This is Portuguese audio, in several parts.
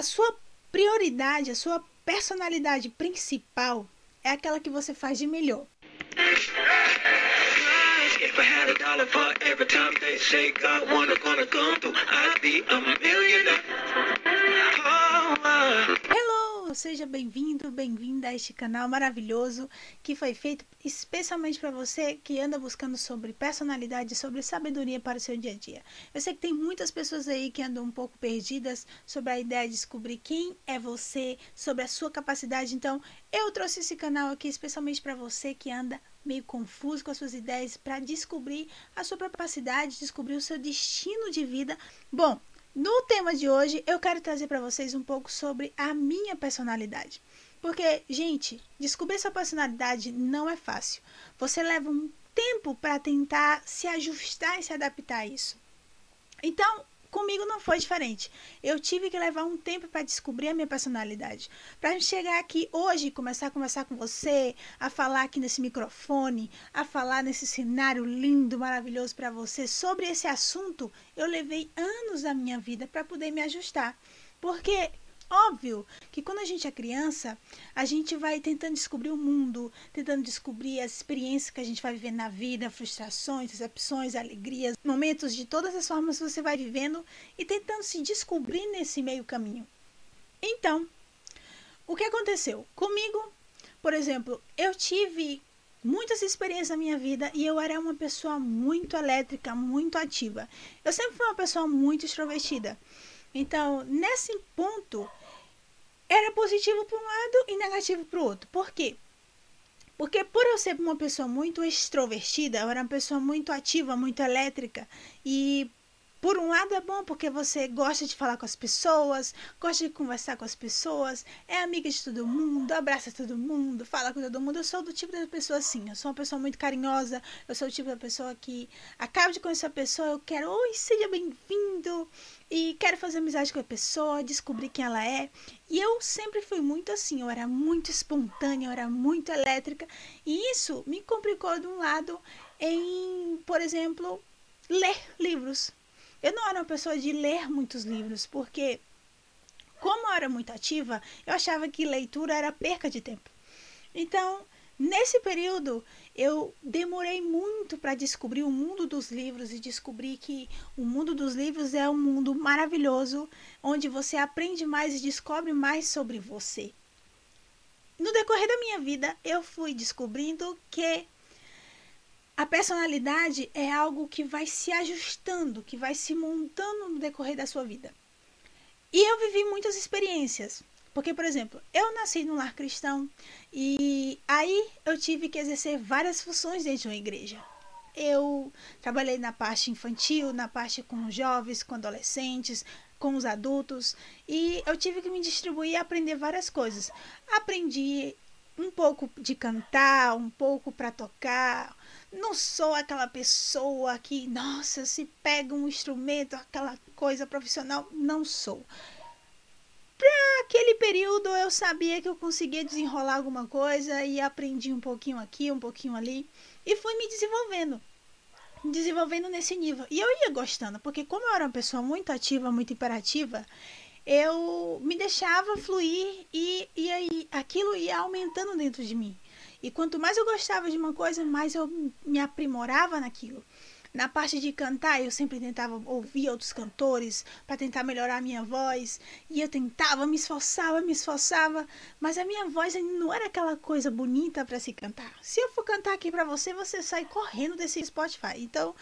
A sua prioridade, a sua personalidade principal é aquela que você faz de melhor. If Seja bem-vindo, bem-vinda a este canal maravilhoso que foi feito especialmente para você que anda buscando sobre personalidade, sobre sabedoria para o seu dia a dia. Eu sei que tem muitas pessoas aí que andam um pouco perdidas sobre a ideia de descobrir quem é você, sobre a sua capacidade. Então, eu trouxe esse canal aqui especialmente para você que anda meio confuso com as suas ideias para descobrir a sua capacidade, descobrir o seu destino de vida. Bom, no tema de hoje eu quero trazer para vocês um pouco sobre a minha personalidade. Porque, gente, descobrir sua personalidade não é fácil. Você leva um tempo para tentar se ajustar e se adaptar a isso. Então, Comigo não foi diferente. Eu tive que levar um tempo para descobrir a minha personalidade. Para chegar aqui hoje e começar a conversar com você, a falar aqui nesse microfone, a falar nesse cenário lindo, maravilhoso para você sobre esse assunto, eu levei anos da minha vida para poder me ajustar. Porque Óbvio que quando a gente é criança, a gente vai tentando descobrir o mundo, tentando descobrir as experiências que a gente vai viver na vida, frustrações, decepções, alegrias, momentos de todas as formas que você vai vivendo e tentando se descobrir nesse meio caminho. Então, o que aconteceu? Comigo, por exemplo, eu tive muitas experiências na minha vida e eu era uma pessoa muito elétrica, muito ativa. Eu sempre fui uma pessoa muito extrovertida. Então, nesse ponto, era positivo para um lado e negativo para o outro. Por quê? Porque por eu ser uma pessoa muito extrovertida, eu era uma pessoa muito ativa, muito elétrica, e por um lado é bom porque você gosta de falar com as pessoas, gosta de conversar com as pessoas, é amiga de todo mundo, abraça todo mundo, fala com todo mundo. Eu sou do tipo da pessoa assim, eu sou uma pessoa muito carinhosa, eu sou o tipo da pessoa que acaba de conhecer a pessoa, eu quero, oi, seja bem-vindo, e quero fazer amizade com a pessoa, descobrir quem ela é. E eu sempre fui muito assim, eu era muito espontânea, eu era muito elétrica, e isso me complicou de um lado em, por exemplo, ler livros eu não era uma pessoa de ler muitos livros, porque, como eu era muito ativa, eu achava que leitura era perca de tempo. Então, nesse período, eu demorei muito para descobrir o mundo dos livros e descobrir que o mundo dos livros é um mundo maravilhoso, onde você aprende mais e descobre mais sobre você. No decorrer da minha vida, eu fui descobrindo que a personalidade é algo que vai se ajustando, que vai se montando no decorrer da sua vida. E eu vivi muitas experiências. Porque, por exemplo, eu nasci num lar cristão e aí eu tive que exercer várias funções dentro de uma igreja. Eu trabalhei na parte infantil, na parte com jovens, com adolescentes, com os adultos e eu tive que me distribuir e aprender várias coisas. Aprendi um pouco de cantar, um pouco para tocar, não sou aquela pessoa que, nossa, se pega um instrumento, aquela coisa profissional. Não sou. Para aquele período eu sabia que eu conseguia desenrolar alguma coisa e aprendi um pouquinho aqui, um pouquinho ali e fui me desenvolvendo. Desenvolvendo nesse nível. E eu ia gostando, porque como eu era uma pessoa muito ativa, muito imperativa, eu me deixava fluir e, e aí aquilo ia aumentando dentro de mim. E quanto mais eu gostava de uma coisa, mais eu me aprimorava naquilo. Na parte de cantar, eu sempre tentava ouvir outros cantores para tentar melhorar a minha voz. E eu tentava, me esforçava, me esforçava, mas a minha voz não era aquela coisa bonita para se cantar. Se eu for cantar aqui para você, você sai correndo desse Spotify. Então,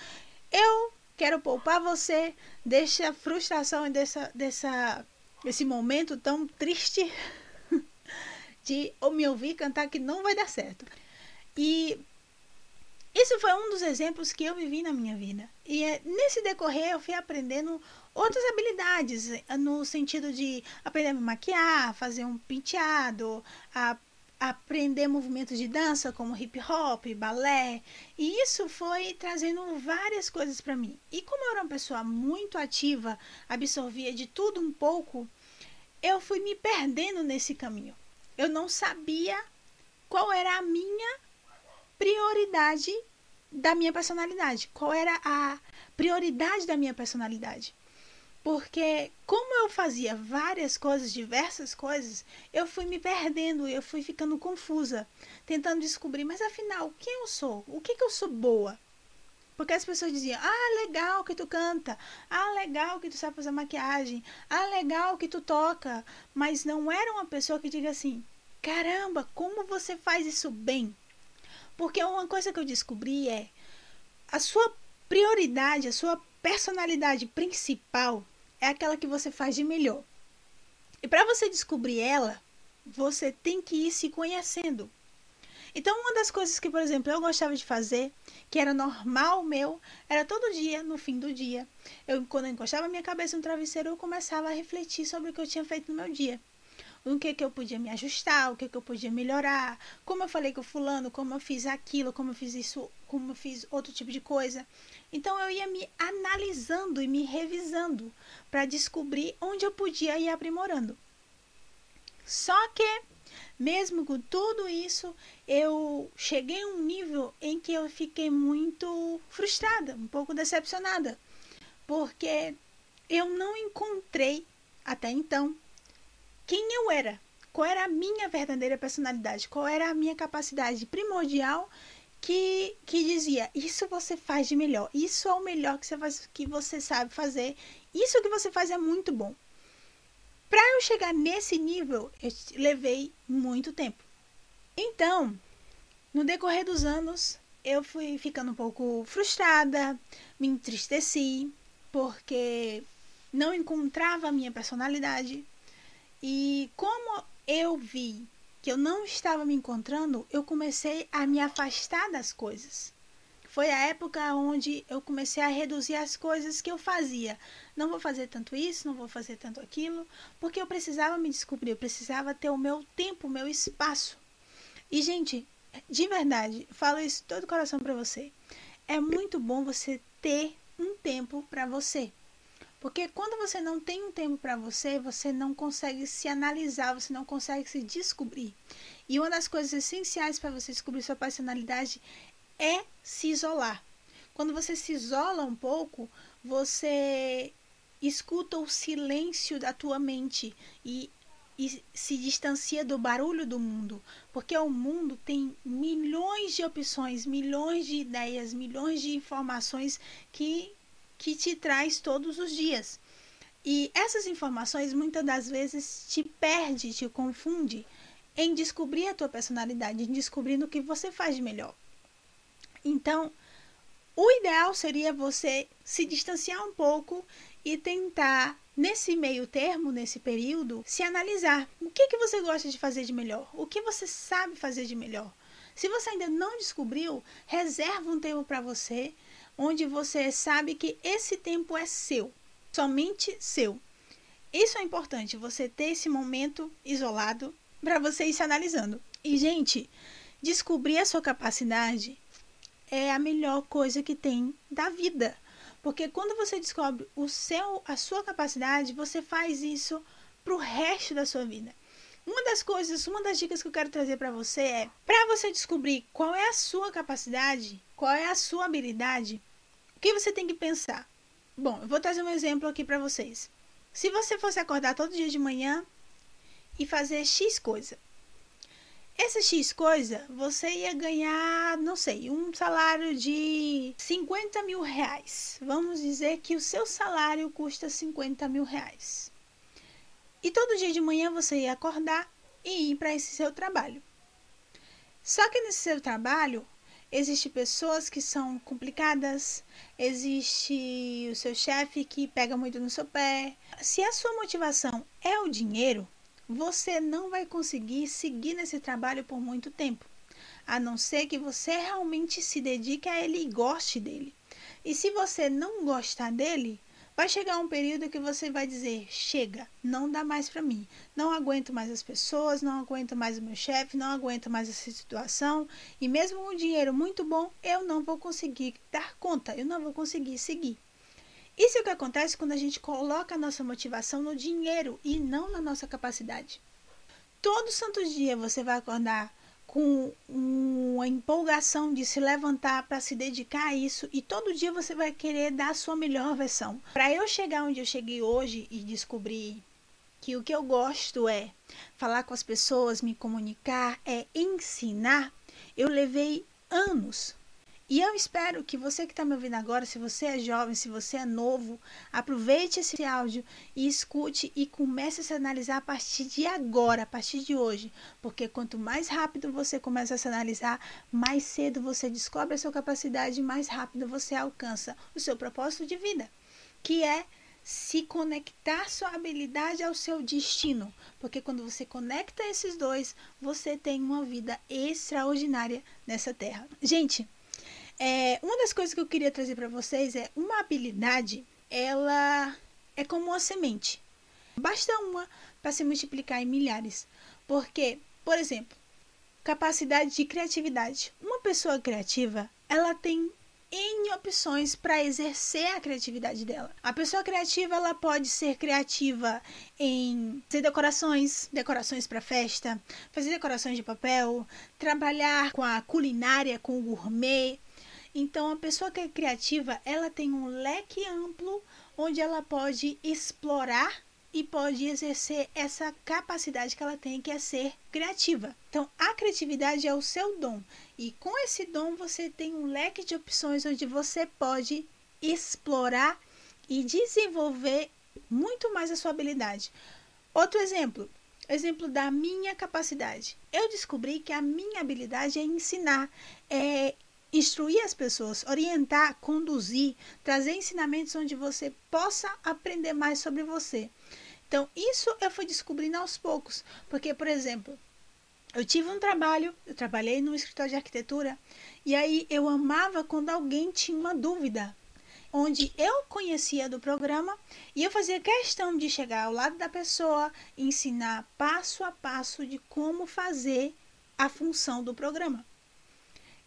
eu quero poupar você dessa frustração e dessa, dessa, desse momento tão triste de me ouvir cantar que não vai dar certo. E isso foi um dos exemplos que eu vivi na minha vida. E é, nesse decorrer eu fui aprendendo outras habilidades, no sentido de aprender a me maquiar, fazer um penteado, a, aprender movimentos de dança como hip hop, balé. E isso foi trazendo várias coisas para mim. E como eu era uma pessoa muito ativa, absorvia de tudo um pouco, eu fui me perdendo nesse caminho eu não sabia qual era a minha prioridade da minha personalidade, qual era a prioridade da minha personalidade. Porque como eu fazia várias coisas, diversas coisas, eu fui me perdendo, eu fui ficando confusa, tentando descobrir, mas afinal, quem eu sou? O que, que eu sou boa? Porque as pessoas diziam: "Ah, legal que tu canta. Ah, legal que tu sabe fazer maquiagem. Ah, legal que tu toca". Mas não era uma pessoa que diga assim: "Caramba, como você faz isso bem?". Porque uma coisa que eu descobri é a sua prioridade, a sua personalidade principal é aquela que você faz de melhor. E para você descobrir ela, você tem que ir se conhecendo. Então, uma das coisas que, por exemplo, eu gostava de fazer, que era normal meu, era todo dia, no fim do dia, eu quando eu encostava minha cabeça no travesseiro, eu começava a refletir sobre o que eu tinha feito no meu dia o que que eu podia me ajustar, o que que eu podia melhorar, como eu falei com fulano, como eu fiz aquilo, como eu fiz isso, como eu fiz outro tipo de coisa. Então eu ia me analisando e me revisando para descobrir onde eu podia ir aprimorando. Só que mesmo com tudo isso, eu cheguei a um nível em que eu fiquei muito frustrada, um pouco decepcionada, porque eu não encontrei até então quem eu era, qual era a minha verdadeira personalidade, qual era a minha capacidade primordial que, que dizia: Isso você faz de melhor, isso é o melhor que você, faz, que você sabe fazer, isso que você faz é muito bom. Para eu chegar nesse nível, eu levei muito tempo. Então, no decorrer dos anos, eu fui ficando um pouco frustrada, me entristeci, porque não encontrava a minha personalidade, e como eu vi que eu não estava me encontrando, eu comecei a me afastar das coisas. Foi a época onde eu comecei a reduzir as coisas que eu fazia. Não vou fazer tanto isso, não vou fazer tanto aquilo, porque eu precisava me descobrir, eu precisava ter o meu tempo, o meu espaço. E, gente, de verdade, falo isso todo o coração para você. É muito bom você ter um tempo para você. Porque quando você não tem um tempo para você, você não consegue se analisar, você não consegue se descobrir. E uma das coisas essenciais para você descobrir sua personalidade é se isolar. Quando você se isola um pouco, você escuta o silêncio da tua mente e, e se distancia do barulho do mundo, porque o mundo tem milhões de opções, milhões de ideias, milhões de informações que que te traz todos os dias. E essas informações muitas das vezes te perde, te confunde em descobrir a tua personalidade, em descobrir o que você faz de melhor. Então, o ideal seria você se distanciar um pouco e tentar, nesse meio termo, nesse período, se analisar. O que, que você gosta de fazer de melhor? O que você sabe fazer de melhor? Se você ainda não descobriu, reserva um tempo para você onde você sabe que esse tempo é seu, somente seu. Isso é importante, você ter esse momento isolado para você ir se analisando. E, gente, descobrir a sua capacidade é a melhor coisa que tem da vida. Porque quando você descobre o seu, a sua capacidade, você faz isso para o resto da sua vida. Uma das coisas, uma das dicas que eu quero trazer para você é, para você descobrir qual é a sua capacidade, qual é a sua habilidade, o que você tem que pensar? Bom, eu vou trazer um exemplo aqui para vocês. Se você fosse acordar todo dia de manhã e fazer X coisa, essa X coisa você ia ganhar, não sei, um salário de 50 mil reais. Vamos dizer que o seu salário custa 50 mil reais. E todo dia de manhã você ia acordar e ir para esse seu trabalho. Só que nesse seu trabalho, Existem pessoas que são complicadas, existe o seu chefe que pega muito no seu pé. Se a sua motivação é o dinheiro, você não vai conseguir seguir nesse trabalho por muito tempo, a não ser que você realmente se dedique a ele e goste dele. E se você não gostar dele, Vai chegar um período que você vai dizer: chega, não dá mais para mim. Não aguento mais as pessoas, não aguento mais o meu chefe, não aguento mais essa situação. E mesmo com um dinheiro muito bom, eu não vou conseguir dar conta, eu não vou conseguir seguir. Isso é o que acontece quando a gente coloca a nossa motivação no dinheiro e não na nossa capacidade. Todo santo dia você vai acordar com uma empolgação de se levantar para se dedicar a isso e todo dia você vai querer dar a sua melhor versão. Para eu chegar onde eu cheguei hoje e descobrir que o que eu gosto é falar com as pessoas, me comunicar, é ensinar, eu levei anos e eu espero que você que está me ouvindo agora, se você é jovem, se você é novo, aproveite esse áudio e escute e comece a se analisar a partir de agora, a partir de hoje. Porque quanto mais rápido você começa a se analisar, mais cedo você descobre a sua capacidade, mais rápido você alcança o seu propósito de vida, que é se conectar sua habilidade ao seu destino, porque quando você conecta esses dois, você tem uma vida extraordinária nessa terra. Gente, é, uma das coisas que eu queria trazer para vocês é uma habilidade, ela é como uma semente. Basta uma para se multiplicar em milhares. Porque, por exemplo, capacidade de criatividade. Uma pessoa criativa, ela tem N opções para exercer a criatividade dela. A pessoa criativa ela pode ser criativa em fazer decorações, decorações para festa, fazer decorações de papel, trabalhar com a culinária, com o gourmet, então, a pessoa que é criativa, ela tem um leque amplo onde ela pode explorar e pode exercer essa capacidade que ela tem, que é ser criativa. Então, a criatividade é o seu dom, e com esse dom você tem um leque de opções onde você pode explorar e desenvolver muito mais a sua habilidade. Outro exemplo, exemplo da minha capacidade. Eu descobri que a minha habilidade é ensinar, é instruir as pessoas, orientar, conduzir, trazer ensinamentos onde você possa aprender mais sobre você. Então, isso eu fui descobrindo aos poucos, porque, por exemplo, eu tive um trabalho, eu trabalhei no escritório de arquitetura, e aí eu amava quando alguém tinha uma dúvida, onde eu conhecia do programa e eu fazia questão de chegar ao lado da pessoa, ensinar passo a passo de como fazer a função do programa.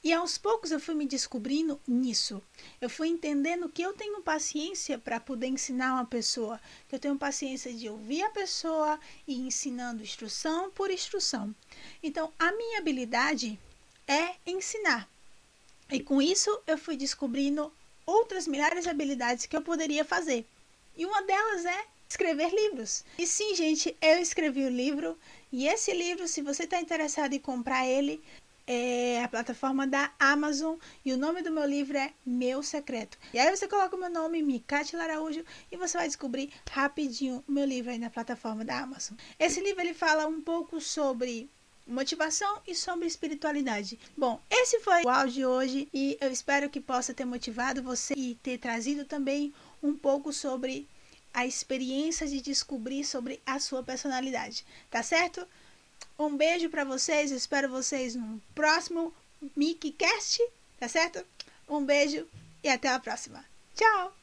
E aos poucos eu fui me descobrindo nisso. Eu fui entendendo que eu tenho paciência para poder ensinar uma pessoa, que eu tenho paciência de ouvir a pessoa e ensinando instrução por instrução. Então, a minha habilidade é ensinar. E com isso eu fui descobrindo outras milhares de habilidades que eu poderia fazer. E uma delas é escrever livros. E sim, gente, eu escrevi o livro. E esse livro, se você está interessado em comprar ele, é a plataforma da Amazon e o nome do meu livro é Meu Secreto. E aí você coloca o meu nome, Mikate Laraújo, e você vai descobrir rapidinho o meu livro aí na plataforma da Amazon. Esse livro ele fala um pouco sobre motivação e sobre espiritualidade. Bom, esse foi o áudio de hoje e eu espero que possa ter motivado você e ter trazido também um pouco sobre a experiência de descobrir sobre a sua personalidade, tá certo? Um beijo para vocês, espero vocês no próximo Mickeycast, tá certo? Um beijo e até a próxima. Tchau!